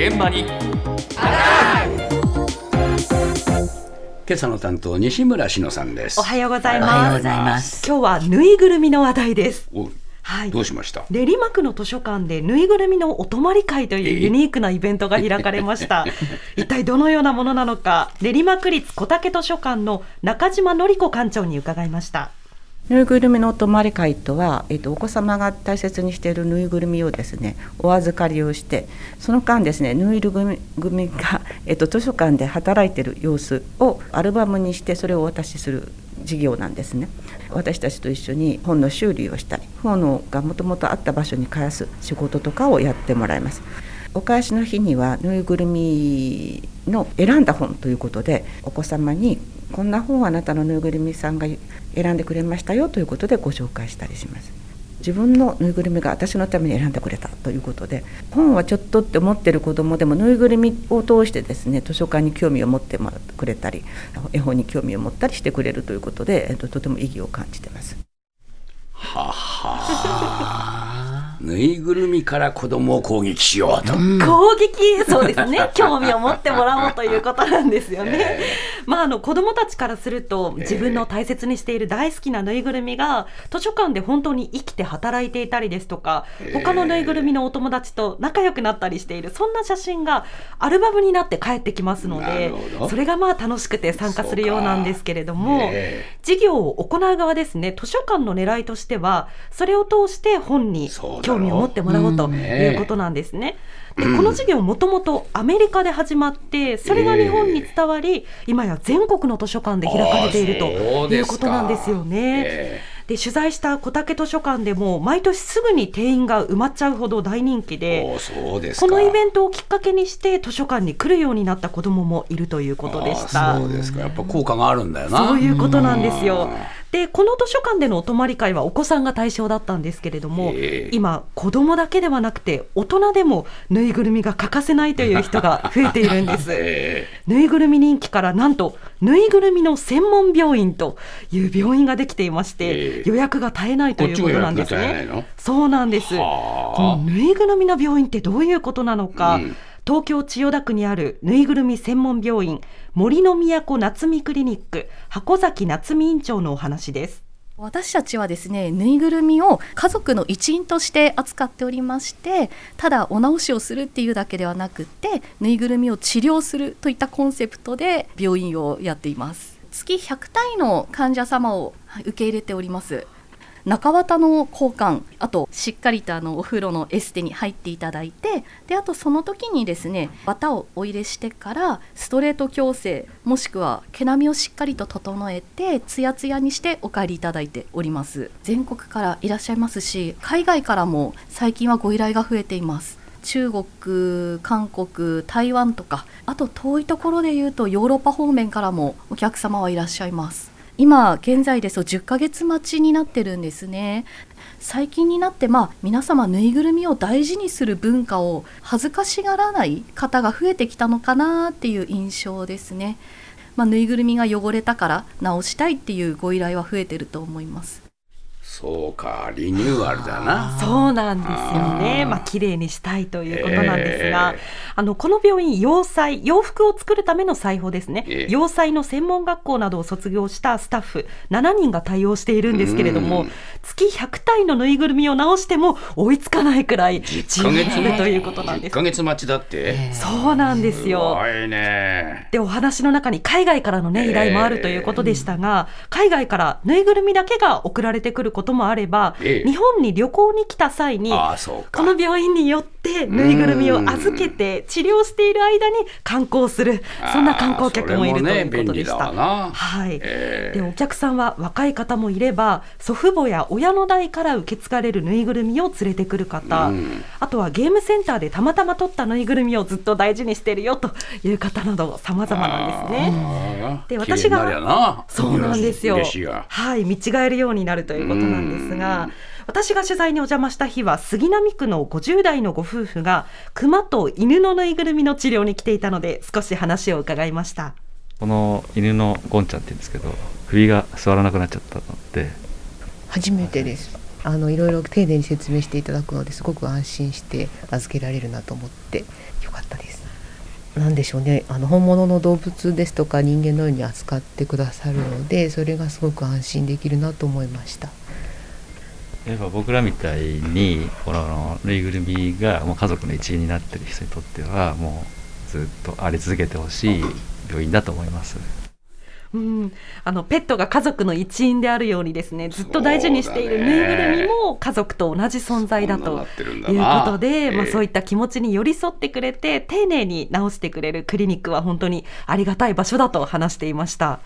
現場に今朝の担当西村篠さんですおはようございおはようます。ございます。今日はぬいぐるみの話題です。おはい。どうしました？練馬区の図書館でぬいぐるみのお泊まり会というユニークなイベントが開かれました。一体どのようなものなのか、練馬区立小竹図書館の中島典子館長に伺いました。ぬいぐるみのお泊まり会とは、えっと、お子様が大切にしているぬいぐるみをですねお預かりをしてその間ですねぬいぐるみが、えっと、図書館で働いている様子をアルバムにしてそれをお渡しする事業なんですね。私たちと一緒に本の修理をしたり本がもともとあった場所に返す仕事とかをやってもらいます。お返しの日にはぬいぐるみの選んだ本ということでお子様にこんな本をあなたのぬいぐるみさんが選んでくれましたよということでご紹介したりします自分のぬいぐるみが私のために選んでくれたということで本はちょっとって思ってる子どもでもぬいぐるみを通してですね図書館に興味を持ってくれたり絵本に興味を持ったりしてくれるということで、えっと、とても意義を感じてます。ははぬいぐるみから子供を攻撃しようと、攻撃、そうですね。興味を持ってもらおうということなんですよね。まあ、あの子供たちからすると、自分の大切にしている大好きなぬいぐるみが図書館で本当に生きて働いていたりですとか、他のぬいぐるみのお友達と仲良くなったりしている、そんな写真がアルバムになって帰ってきますのなでそれがまあ楽しくて参加するようなんですけれども、え事業を行う側ですね、図書館の狙いとしては、それを通して本にそうだろう興味を持ってもらおうということなんですね。でこの事業もともとアメリカで始まってそれが日本に伝わり、今や全国の図書館で開かれているということなんですよね。えで取材した小竹図書館でも毎年すぐに定員が埋まっちゃうほど大人気えでこのイベントをきっかけにして図書館に来るようになった子どももいるということでした。あそうですか。やっぱ効果があるんだよな。そういうことなんですよ。うん。でこの図書館でのお泊まり会はお子さんが対象だったんですけれども、ええ今子供だけではなくて大人でもぬいぐるみが欠かせないという人が増えているんです。えぬいぐるみ人気からなんとぬいぐるみの専門病院という病院ができていまして、ええ予約が絶えないということなんですねの？そうなんです。はあこのぬいぐるみの病院ってどういうことなのか、うん東京千代田区にあるぬいぐるみ専門病院森の都夏美クリニック箱崎夏美院長のお話です。私たちはですねぬいぐるみを家族の一員として扱っておりましてただお直しをするっていうだけではなくてぬいぐるみを治療するといったコンセプトで病院をやっています月100体の患者様を受け入れております中綿の交換あとしっかりとあのお風呂のエステに入っていただいてであとその時にですね綿をお入れしてからストレート矯正もしくは毛並みをしっかりと整えてツヤツヤにしてお帰りいただいております。全国からいらっしゃいますし海外からも最近はご依頼が増えています。中国、韓国、台湾とかあと遠いところでいうとヨーロッパ方面からもお客様はいらっしゃいます。今現在ですと10ヶ月待ちになってるんですね。最近になってまあ皆様ぬいぐるみを大事にする文化を恥ずかしがらない方が増えてきたのかなっていう印象ですね。まあ、ぬいぐるみが汚れたから直したいっていうご依頼は増えてると思います。そうかリニューアルだな。そうなんですよね。まあ綺麗にしたいということなんですが、ええ。あのこの病院洋裁洋服を作るための裁縫ですね。ええ。洋裁の専門学校などを卒業したスタッフ7人が対応しているんですけれどもうん、月100体のぬいぐるみを直しても追いつかないくらい1ヶ月。ということなんです。1ヶ。月待ちだって？そうなんですすよ。ごいね。でお話の中に海外からの、ね、ええ依頼もあるということでしたが、海外からぬいぐるみだけが送られてくることもあれば、ええ。日本に旅行に来た際にこの病院によってぬいぐるみを預けて治療している間に観光する。そんな観光客もいるということでした。ねはい。ええ。でお客さんは若い方もいれば祖父母や親の代から受け継がれるぬいぐるみを連れてくる方、うん。あとはゲームセンターでたまたま取ったぬいぐるみをずっと大事にしてるよという方など様々なんですね。で私がそうなんですよ。はい、見違えるようになるということなんですが、私が取材にお邪魔した日は杉並区の50代のご夫婦が熊と犬のぬいぐるみの治療に来ていたので少し話を伺いました。この犬のゴンちゃんって言うんですけど首が座らなくなっちゃったので初めてです。あのいろいろ丁寧に説明していただくのですごく安心して預けられるなと思ってよかったです。なんでしょうね。あの本物の動物ですとか人間のように扱ってくださるのでそれがすごく安心できるなと思いましたやっぱ僕らみたいにこのぬいぐるみがもう家族の一員になってる人にとってはもうずっとあり続けてほしい病院だと思います。うん、あのペットが家族の一員であるようにですねずっと大事にしているぬいぐるみも家族と同じ存在だということで、まあ、そういった気持ちに寄り添ってくれて丁寧に治してくれるクリニックは本当にありがたい場所だと話していました。